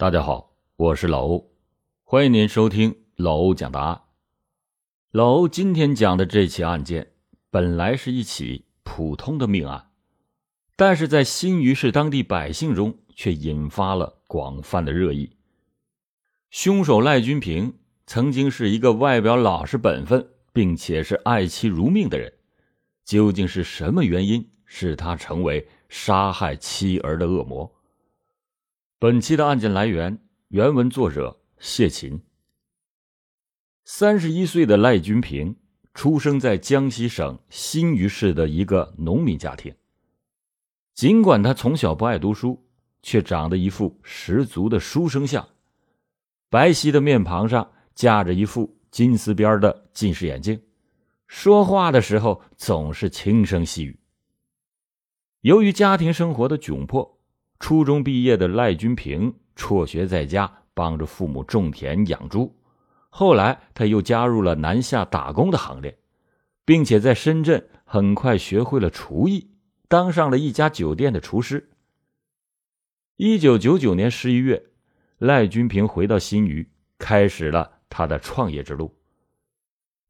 大家好，我是老欧，欢迎您收听老欧讲答案。老欧今天讲的这起案件，本来是一起普通的命案，但是在新余市当地百姓中却引发了广泛的热议。凶手赖军平曾经是一个外表老实本分，并且是爱妻如命的人，究竟是什么原因使他成为杀害妻儿的恶魔？本期的案件来源原文作者谢琴。三十一岁的赖军平出生在江西省新余市的一个农民家庭。尽管他从小不爱读书，却长得一副十足的书生相，白皙的面庞上架着一副金丝边的近视眼镜，说话的时候总是轻声细语。由于家庭生活的窘迫。初中毕业的赖军平辍学在家，帮着父母种田养猪。后来，他又加入了南下打工的行列，并且在深圳很快学会了厨艺，当上了一家酒店的厨师。一九九九年十一月，赖军平回到新余，开始了他的创业之路。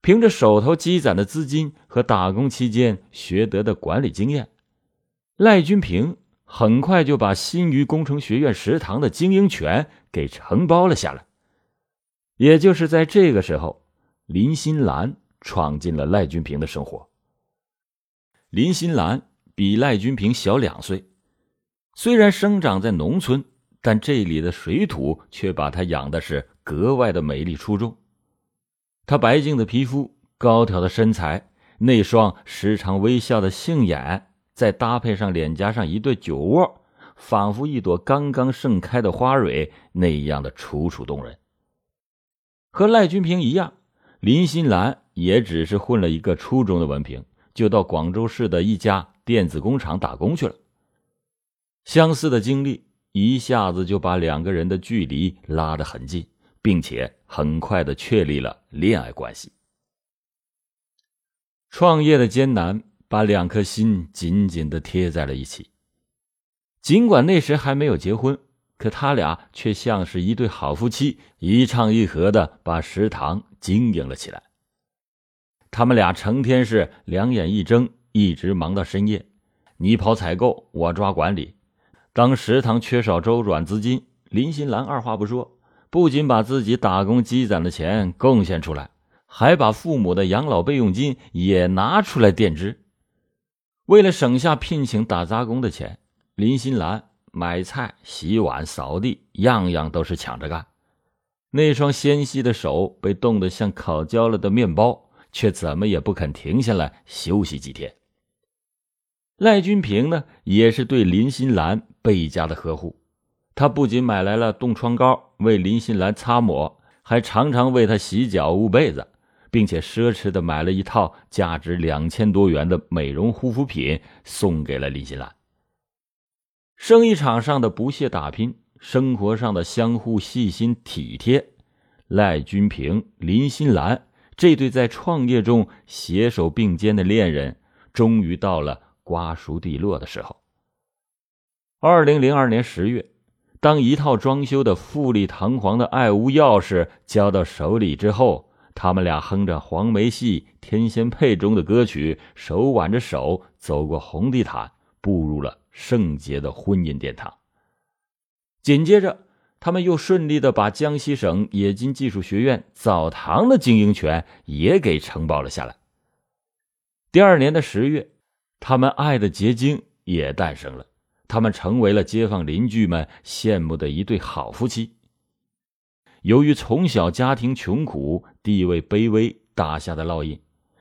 凭着手头积攒的资金和打工期间学得的管理经验，赖军平。很快就把新余工程学院食堂的经营权给承包了下来。也就是在这个时候，林新兰闯进了赖军平的生活。林新兰比赖军平小两岁，虽然生长在农村，但这里的水土却把她养的是格外的美丽出众。她白净的皮肤、高挑的身材、那双时常微笑的杏眼。再搭配上脸颊上一对酒窝，仿佛一朵刚刚盛开的花蕊那样的楚楚动人。和赖君平一样，林新兰也只是混了一个初中的文凭，就到广州市的一家电子工厂打工去了。相似的经历一下子就把两个人的距离拉得很近，并且很快的确立了恋爱关系。创业的艰难。把两颗心紧紧的贴在了一起。尽管那时还没有结婚，可他俩却像是一对好夫妻，一唱一和的把食堂经营了起来。他们俩成天是两眼一睁，一直忙到深夜。你跑采购，我抓管理。当食堂缺少周转资金，林新兰二话不说，不仅把自己打工积攒的钱贡献出来，还把父母的养老备用金也拿出来垫支。为了省下聘请打杂工的钱，林新兰买菜、洗碗、扫地，样样都是抢着干。那双纤细的手被冻得像烤焦了的面包，却怎么也不肯停下来休息几天。赖军平呢，也是对林新兰倍加的呵护。他不仅买来了冻疮膏为林新兰擦抹，还常常为她洗脚、捂被子。并且奢侈的买了一套价值两千多元的美容护肤品，送给了林新兰。生意场上的不懈打拼，生活上的相互细心体贴，赖君平、林新兰这对在创业中携手并肩的恋人，终于到了瓜熟蒂落的时候。二零零二年十月，当一套装修的富丽堂皇的爱屋钥匙交到手里之后。他们俩哼着黄梅戏《天仙配》中的歌曲，手挽着手走过红地毯，步入了圣洁的婚姻殿堂。紧接着，他们又顺利的把江西省冶金技术学院澡堂的经营权也给承包了下来。第二年的十月，他们爱的结晶也诞生了，他们成为了街坊邻居们羡慕的一对好夫妻。由于从小家庭穷苦、地位卑微打下的烙印，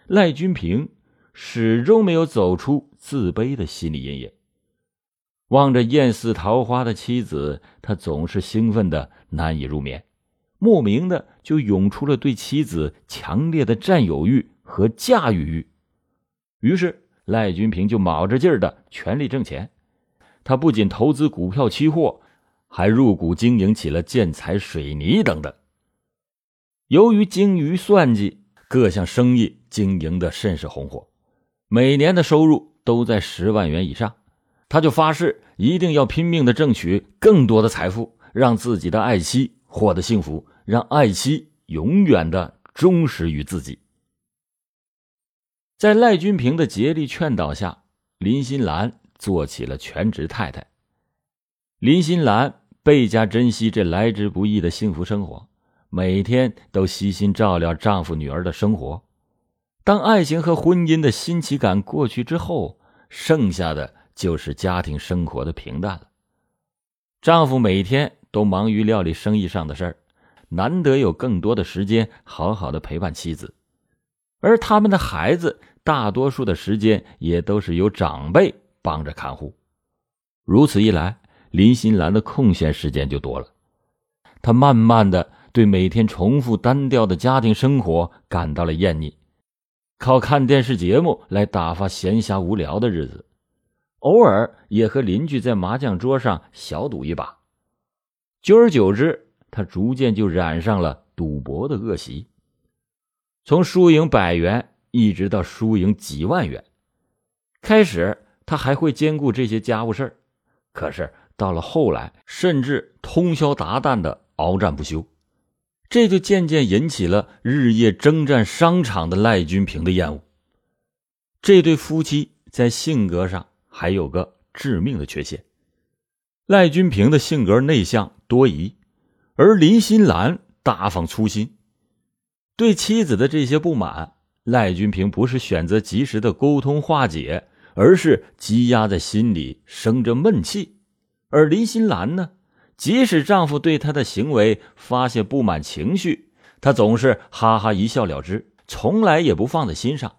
赖君平始终没有走出自卑的心理阴影。望着艳似桃花的妻子，他总是兴奋的难以入眠，莫名的就涌出了对妻子强烈的占有欲和驾驭欲。于是，赖君平就卯着劲儿的全力挣钱。他不仅投资股票、期货。还入股经营起了建材、水泥等等。由于精于算计，各项生意经营的甚是红火，每年的收入都在十万元以上。他就发誓一定要拼命的争取更多的财富，让自己的爱妻获得幸福，让爱妻永远的忠实于自己。在赖君平的竭力劝导下，林心兰做起了全职太太。林心兰倍加珍惜这来之不易的幸福生活，每天都悉心照料丈夫、女儿的生活。当爱情和婚姻的新奇感过去之后，剩下的就是家庭生活的平淡了。丈夫每天都忙于料理生意上的事儿，难得有更多的时间好好的陪伴妻子，而他们的孩子大多数的时间也都是由长辈帮着看护。如此一来，林心兰的空闲时间就多了。她慢慢的对每天重复单调的家庭生活感到了厌腻。靠看电视节目来打发闲暇无聊的日子，偶尔也和邻居在麻将桌上小赌一把。久而久之，他逐渐就染上了赌博的恶习，从输赢百元一直到输赢几万元。开始他还会兼顾这些家务事可是到了后来，甚至通宵达旦的鏖战不休。这就渐渐引起了日夜征战商场的赖君平的厌恶。这对夫妻在性格上还有个致命的缺陷：赖君平的性格内向多疑，而林心兰大方粗心。对妻子的这些不满，赖君平不是选择及时的沟通化解，而是积压在心里，生着闷气。而林心兰呢？即使丈夫对她的行为发泄不满情绪，她总是哈哈一笑了之，从来也不放在心上。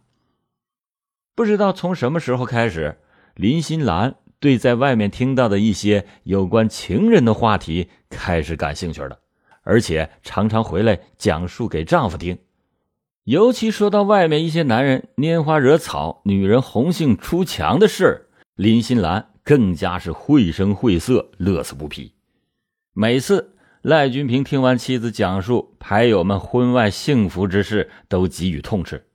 不知道从什么时候开始，林心兰对在外面听到的一些有关情人的话题开始感兴趣了，而且常常回来讲述给丈夫听。尤其说到外面一些男人拈花惹草、女人红杏出墙的事林心兰更加是绘声绘色，乐此不疲。每次赖君平听完妻子讲述牌友们婚外幸福之事，都给予痛斥。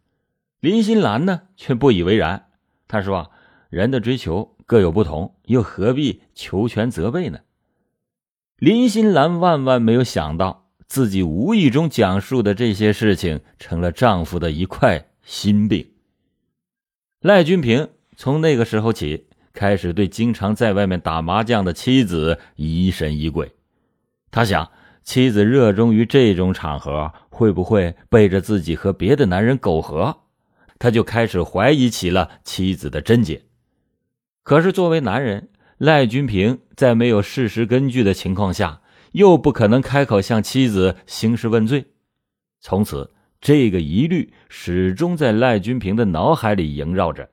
林心兰呢，却不以为然。他说：“人的追求各有不同，又何必求全责备呢？”林心兰万万没有想到，自己无意中讲述的这些事情，成了丈夫的一块心病。赖君平从那个时候起，开始对经常在外面打麻将的妻子疑神疑鬼。他想，妻子热衷于这种场合，会不会背着自己和别的男人苟合？他就开始怀疑起了妻子的贞洁。可是作为男人，赖君平在没有事实根据的情况下，又不可能开口向妻子兴师问罪。从此，这个疑虑始终在赖君平的脑海里萦绕着。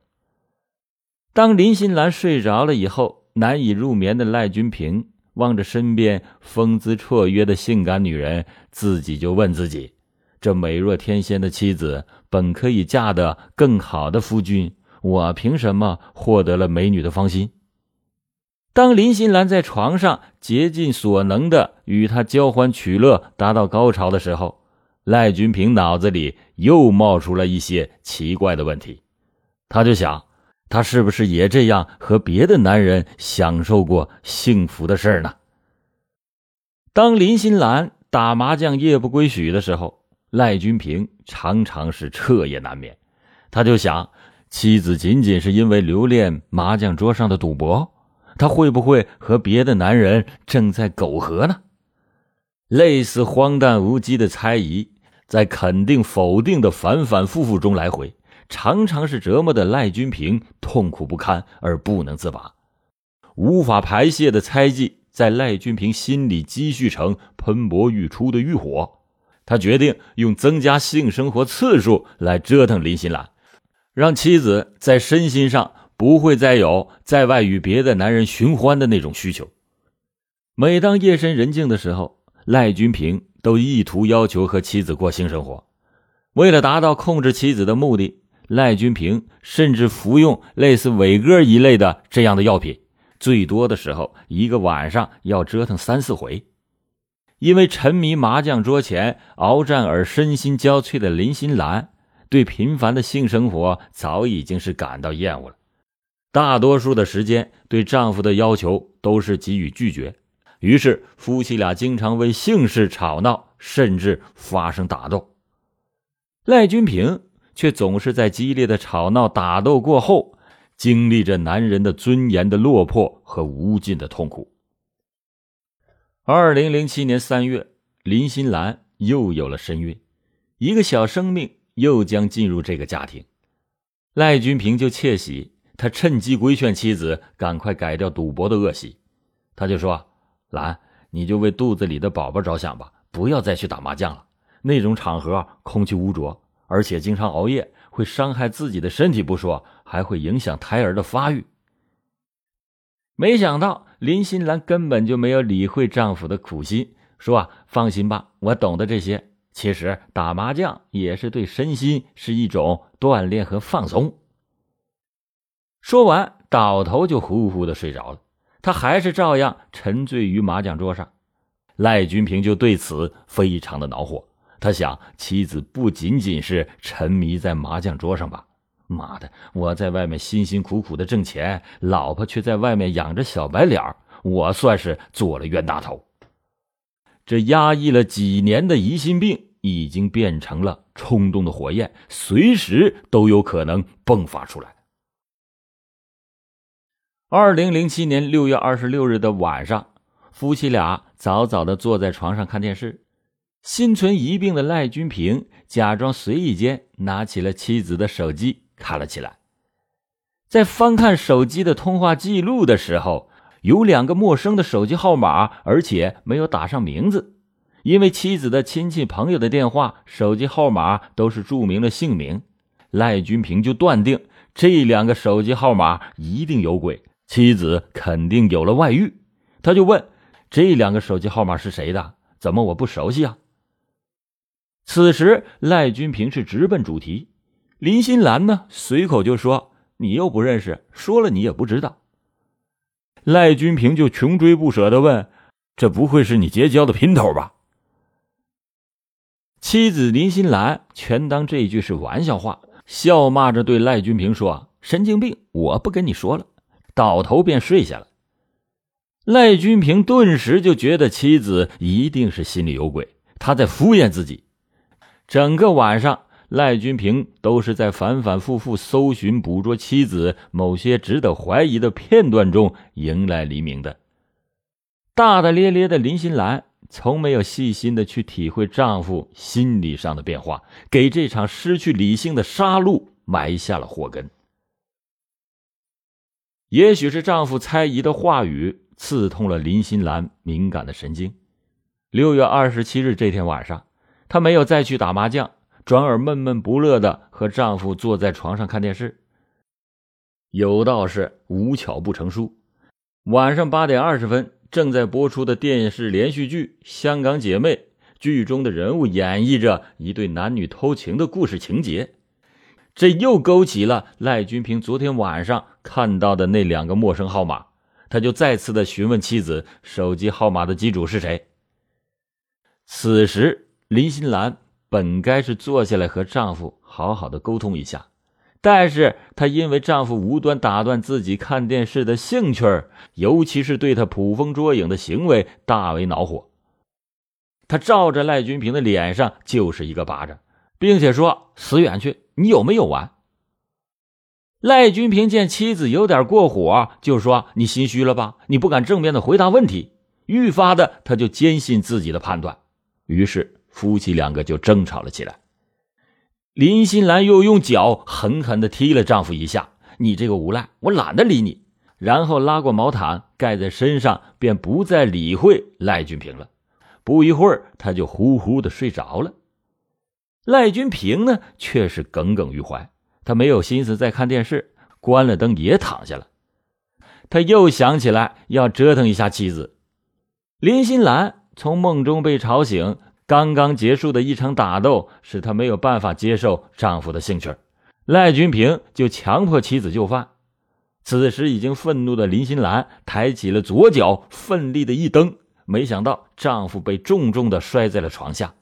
当林心兰睡着了以后，难以入眠的赖君平。望着身边风姿绰约的性感女人，自己就问自己：这美若天仙的妻子本可以嫁得更好的夫君，我凭什么获得了美女的芳心？当林心兰在床上竭尽所能的与他交欢取乐，达到高潮的时候，赖君平脑子里又冒出了一些奇怪的问题，他就想。他是不是也这样和别的男人享受过幸福的事呢？当林心兰打麻将夜不归宿的时候，赖君平常常是彻夜难眠。他就想，妻子仅仅是因为留恋麻将桌上的赌博，他会不会和别的男人正在苟合呢？类似荒诞无稽的猜疑，在肯定否定的反反复复中来回。常常是折磨的赖君平痛苦不堪而不能自拔，无法排泄的猜忌在赖君平心里积蓄成喷薄欲出的欲火。他决定用增加性生活次数来折腾林心兰，让妻子在身心上不会再有在外与别的男人寻欢的那种需求。每当夜深人静的时候，赖君平都意图要求和妻子过性生活，为了达到控制妻子的目的。赖君平甚至服用类似伟哥一类的这样的药品，最多的时候一个晚上要折腾三四回。因为沉迷麻将桌前鏖战而身心交瘁的林心兰，对频繁的性生活早已经是感到厌恶了。大多数的时间对丈夫的要求都是给予拒绝，于是夫妻俩经常为性事吵闹，甚至发生打斗。赖君平却总是在激烈的吵闹打斗过后，经历着男人的尊严的落魄和无尽的痛苦。二零零七年三月，林心兰又有了身孕，一个小生命又将进入这个家庭。赖君平就窃喜，他趁机规劝妻子赶快改掉赌博的恶习。他就说：“兰，你就为肚子里的宝宝着想吧，不要再去打麻将了。那种场合空气污浊，而且经常熬夜，会伤害自己的身体不说，还会影响胎儿的发育。”没想到林心兰根本就没有理会丈夫的苦心，说：“啊，放心吧，我懂得这些。其实打麻将也是对身心是一种锻炼和放松。”说完，倒头就呼呼的睡着了。他还是照样沉醉于麻将桌上。赖君平就对此非常的恼火。他想，妻子不仅仅是沉迷在麻将桌上吧？妈的！我在外面辛辛苦苦的挣钱，老婆却在外面养着小白脸我算是做了冤大头。这压抑了几年的疑心病，已经变成了冲动的火焰，随时都有可能迸发出来。二零零七年六月二十六日的晚上，夫妻俩早早的坐在床上看电视。心存疑病的赖君平假装随意间拿起了妻子的手机。看了起来，在翻看手机的通话记录的时候，有两个陌生的手机号码，而且没有打上名字。因为妻子的亲戚朋友的电话、手机号码都是注明了姓名，赖君平就断定这两个手机号码一定有鬼，妻子肯定有了外遇。他就问：“这两个手机号码是谁的？怎么我不熟悉啊？”此时，赖君平是直奔主题。林心兰呢？随口就说：“你又不认识，说了你也不知道。”赖君平就穷追不舍的问：“这不会是你结交的姘头吧？”妻子林心兰全当这句是玩笑话，笑骂着对赖君平说：“神经病，我不跟你说了。”倒头便睡下了。赖君平顿时就觉得妻子一定是心里有鬼，他在敷衍自己。整个晚上。赖君平都是在反反复复搜寻、捕捉妻子某些值得怀疑的片段中迎来黎明的。大大咧咧的林心兰从没有细心的去体会丈夫心理上的变化，给这场失去理性的杀戮埋下了祸根。也许是丈夫猜疑的话语刺痛了林心兰敏感的神经。六月二十七日这天晚上，她没有再去打麻将。转而闷闷不乐的和丈夫坐在床上看电视。有道是无巧不成书。晚上八点二十分，正在播出的电视连续剧《香港姐妹》，剧中的人物演绎着一对男女偷情的故事情节，这又勾起了赖君平昨天晚上看到的那两个陌生号码。他就再次的询问妻子手机号码的机主是谁。此时，林心兰。本该是坐下来和丈夫好好的沟通一下，但是她因为丈夫无端打断自己看电视的兴趣尤其是对她捕风捉影的行为大为恼火。她照着赖君平的脸上就是一个巴掌，并且说：“死远去！你有没有完？”赖君平见妻子有点过火，就说：“你心虚了吧？你不敢正面的回答问题。”愈发的，他就坚信自己的判断，于是。夫妻两个就争吵了起来，林心兰又用脚狠狠的踢了丈夫一下：“你这个无赖，我懒得理你。”然后拉过毛毯盖在身上，便不再理会赖俊平了。不一会儿，他就呼呼的睡着了。赖俊平呢，却是耿耿于怀，他没有心思再看电视，关了灯也躺下了。他又想起来要折腾一下妻子，林心兰从梦中被吵醒。刚刚结束的一场打斗使她没有办法接受丈夫的兴趣，赖君平就强迫妻子就范。此时已经愤怒的林心兰抬起了左脚，奋力的一蹬，没想到丈夫被重重的摔在了床下。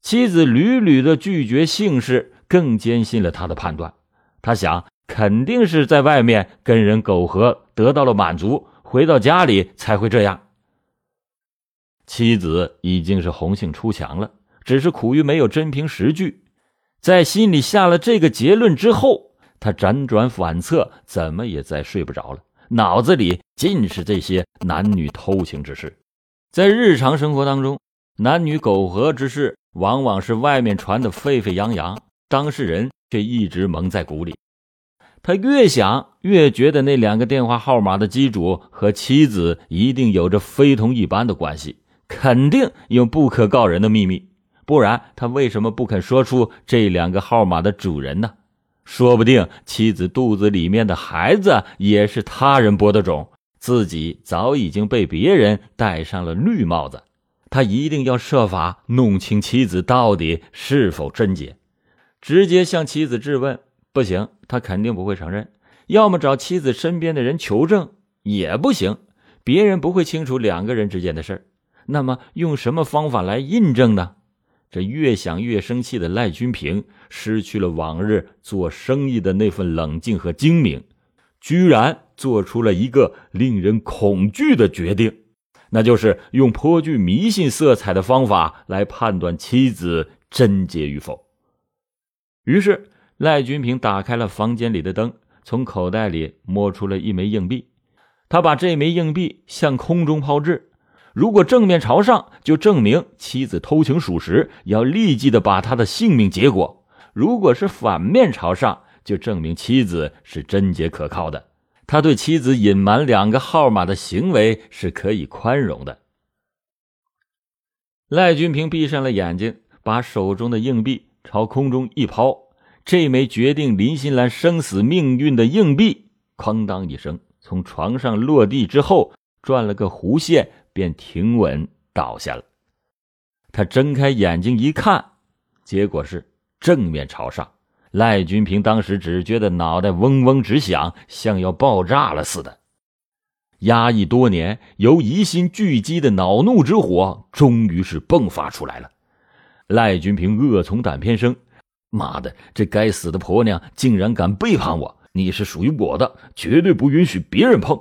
妻子屡屡的拒绝姓氏，更坚信了他的判断。他想，肯定是在外面跟人苟合，得到了满足，回到家里才会这样。妻子已经是红杏出墙了，只是苦于没有真凭实据。在心里下了这个结论之后，他辗转反侧，怎么也再睡不着了，脑子里尽是这些男女偷情之事。在日常生活当中，男女苟合之事往往是外面传的沸沸扬扬，当事人却一直蒙在鼓里。他越想越觉得那两个电话号码的机主和妻子一定有着非同一般的关系，肯定有不可告人的秘密，不然他为什么不肯说出这两个号码的主人呢？说不定妻子肚子里面的孩子也是他人播的种，自己早已经被别人戴上了绿帽子。他一定要设法弄清妻子到底是否贞洁，直接向妻子质问。不行，他肯定不会承认。要么找妻子身边的人求证，也不行，别人不会清楚两个人之间的事儿。那么用什么方法来印证呢？这越想越生气的赖君平失去了往日做生意的那份冷静和精明，居然做出了一个令人恐惧的决定，那就是用颇具迷信色彩的方法来判断妻子贞洁与否。于是。赖君平打开了房间里的灯，从口袋里摸出了一枚硬币。他把这枚硬币向空中抛掷，如果正面朝上，就证明妻子偷情属实，要立即的把他的性命结果；如果是反面朝上，就证明妻子是贞洁可靠的。他对妻子隐瞒两个号码的行为是可以宽容的。赖君平闭上了眼睛，把手中的硬币朝空中一抛。这枚决定林心兰生死命运的硬币，哐当一声从床上落地之后，转了个弧线，便停稳倒下了。他睁开眼睛一看，结果是正面朝上。赖君平当时只觉得脑袋嗡嗡直响，像要爆炸了似的。压抑多年、由疑心聚积的恼怒之火，终于是迸发出来了。赖君平恶从胆边生。妈的，这该死的婆娘竟然敢背叛我！你是属于我的，绝对不允许别人碰。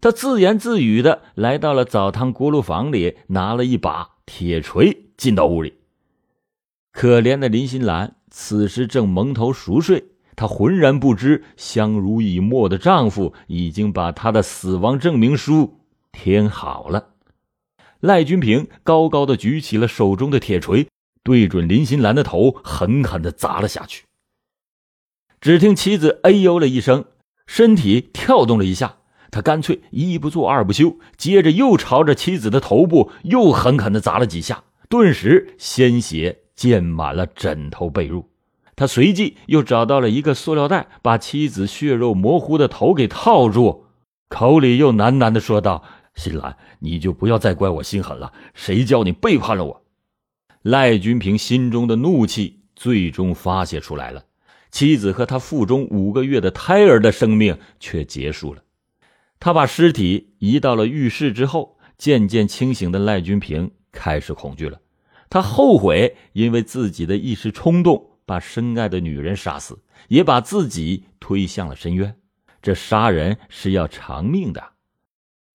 他自言自语的来到了澡堂锅炉房里，拿了一把铁锤进到屋里。可怜的林心兰此时正蒙头熟睡，她浑然不知相濡以沫的丈夫已经把她的死亡证明书填好了。赖君平高高的举起了手中的铁锤。对准林心兰的头，狠狠的砸了下去。只听妻子哎呦了一声，身体跳动了一下，他干脆一不做二不休，接着又朝着妻子的头部又狠狠的砸了几下，顿时鲜血溅满了枕头被褥。他随即又找到了一个塑料袋，把妻子血肉模糊的头给套住，口里又喃喃的说道：“新兰，你就不要再怪我心狠了，谁叫你背叛了我？”赖君平心中的怒气最终发泄出来了，妻子和他腹中五个月的胎儿的生命却结束了。他把尸体移到了浴室之后，渐渐清醒的赖君平开始恐惧了。他后悔因为自己的一时冲动把深爱的女人杀死，也把自己推向了深渊。这杀人是要偿命的。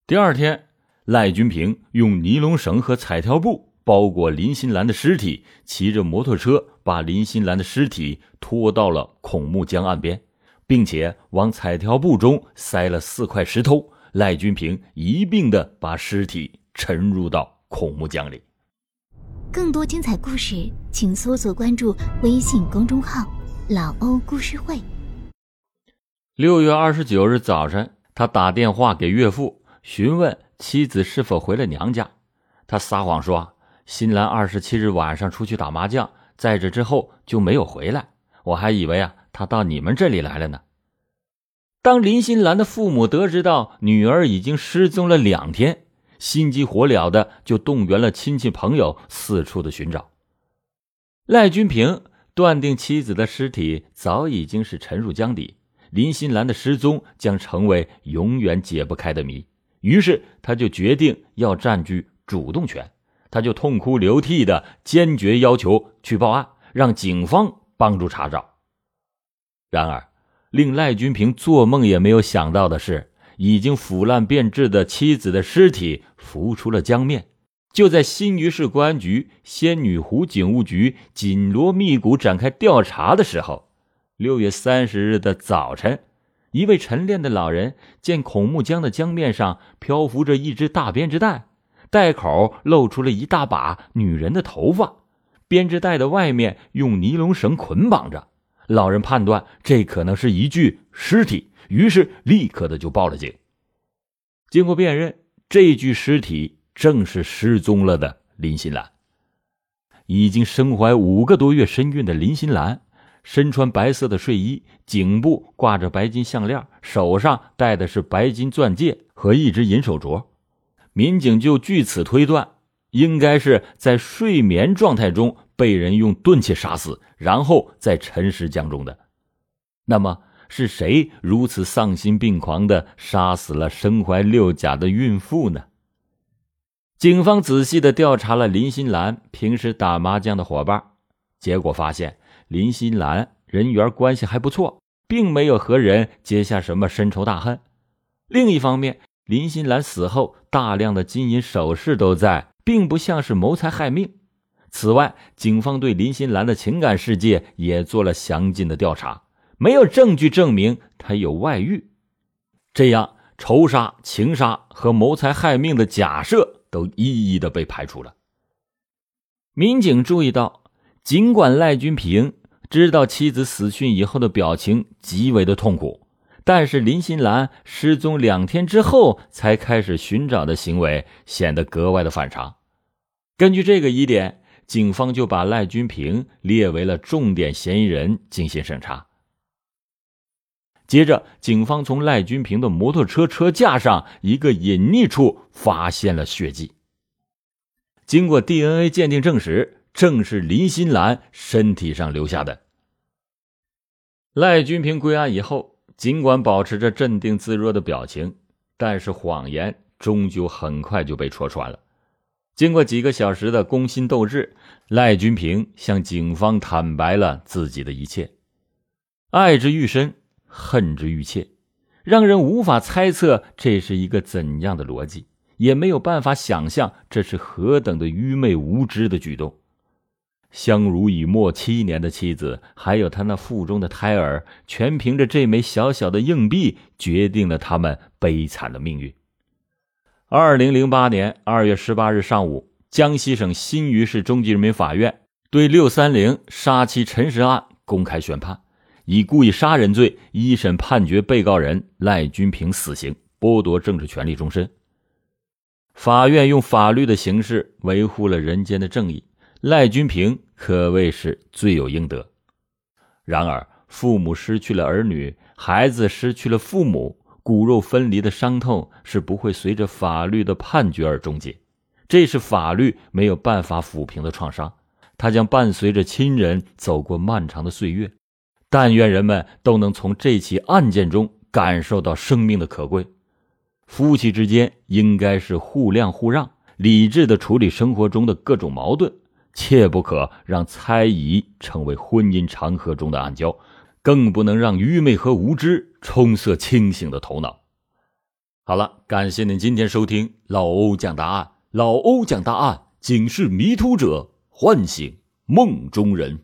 第二天，赖君平用尼龙绳和彩条布。包裹林心兰的尸体，骑着摩托车把林心兰的尸体拖到了孔目江岸边，并且往彩条布中塞了四块石头。赖君平一并的把尸体沉入到孔目江里。更多精彩故事，请搜索关注微信公众号“老欧故事会”。六月二十九日早晨，他打电话给岳父，询问妻子是否回了娘家。他撒谎说。新兰二十七日晚上出去打麻将，在这之后就没有回来。我还以为啊，他到你们这里来了呢。当林新兰的父母得知到女儿已经失踪了两天，心急火燎的就动员了亲戚朋友四处的寻找。赖君平断定妻子的尸体早已经是沉入江底，林新兰的失踪将成为永远解不开的谜。于是他就决定要占据主动权。他就痛哭流涕的，坚决要求去报案，让警方帮助查找。然而，令赖君平做梦也没有想到的是，已经腐烂变质的妻子的尸体浮出了江面，就在新余市公安局、仙女湖警务局紧锣密鼓展开调查的时候，六月三十日的早晨，一位晨练的老人见孔目江的江面上漂浮着一只大编织袋，袋口露出了一大把女人的头发，编织袋的外面用尼龙绳捆绑着。老人判断这可能是一具尸体，于是立刻的就报了警。经过辨认，这具尸体。正是失踪了的林心兰。已经身怀五个多月身孕的林心兰，身穿白色的睡衣，颈部挂着白金项链，手上戴的是白金钻戒和一只银手镯。民警就据此推断，应该是在睡眠状态中被人用钝器杀死，然后再沉尸江中的。那么，是谁如此丧心病狂的杀死了身怀六甲的孕妇呢？警方仔细的调查了林心兰平时打麻将的伙伴，结果发现林心兰人缘关系还不错，并没有和人结下什么深仇大恨。另一方面，林心兰死后大量的金银首饰都在，并不像是谋财害命。此外，警方对林心兰的情感世界也做了详尽的调查，没有证据证明她有外遇，这样仇杀、情杀和谋财害命的假设。都一一的被排除了。民警注意到，尽管赖军平知道妻子死讯以后的表情极为的痛苦，但是林心兰失踪两天之后才开始寻找的行为显得格外的反常。根据这个疑点，警方就把赖军平列为了重点嫌疑人进行审查。接着，警方从赖军平的摩托车车架上一个隐匿处发现了血迹。经过 DNA 鉴定证实，正是林心兰身体上留下的。赖军平归案以后，尽管保持着镇定自若的表情，但是谎言终究很快就被戳穿了。经过几个小时的攻心斗智，赖君平向警方坦白了自己的一切，爱之愈深。恨之愈切，让人无法猜测这是一个怎样的逻辑，也没有办法想象这是何等的愚昧无知的举动。相濡以沫七年的妻子，还有他那腹中的胎儿，全凭着这枚小小的硬币，决定了他们悲惨的命运。二零零八年二月十八日上午，江西省新余市中级人民法院对六三零杀妻陈尸案公开宣判。以故意杀人罪，一审判决被告人赖军平死刑，剥夺政治权利终身。法院用法律的形式维护了人间的正义，赖军平可谓是罪有应得。然而，父母失去了儿女，孩子失去了父母，骨肉分离的伤痛是不会随着法律的判决而终结，这是法律没有办法抚平的创伤，它将伴随着亲人走过漫长的岁月。但愿人们都能从这起案件中感受到生命的可贵。夫妻之间应该是互谅互让，理智的处理生活中的各种矛盾，切不可让猜疑成为婚姻长河中的暗礁，更不能让愚昧和无知冲塞清醒的头脑。好了，感谢您今天收听老欧讲答案。老欧讲答案，警示迷途者，唤醒梦中人。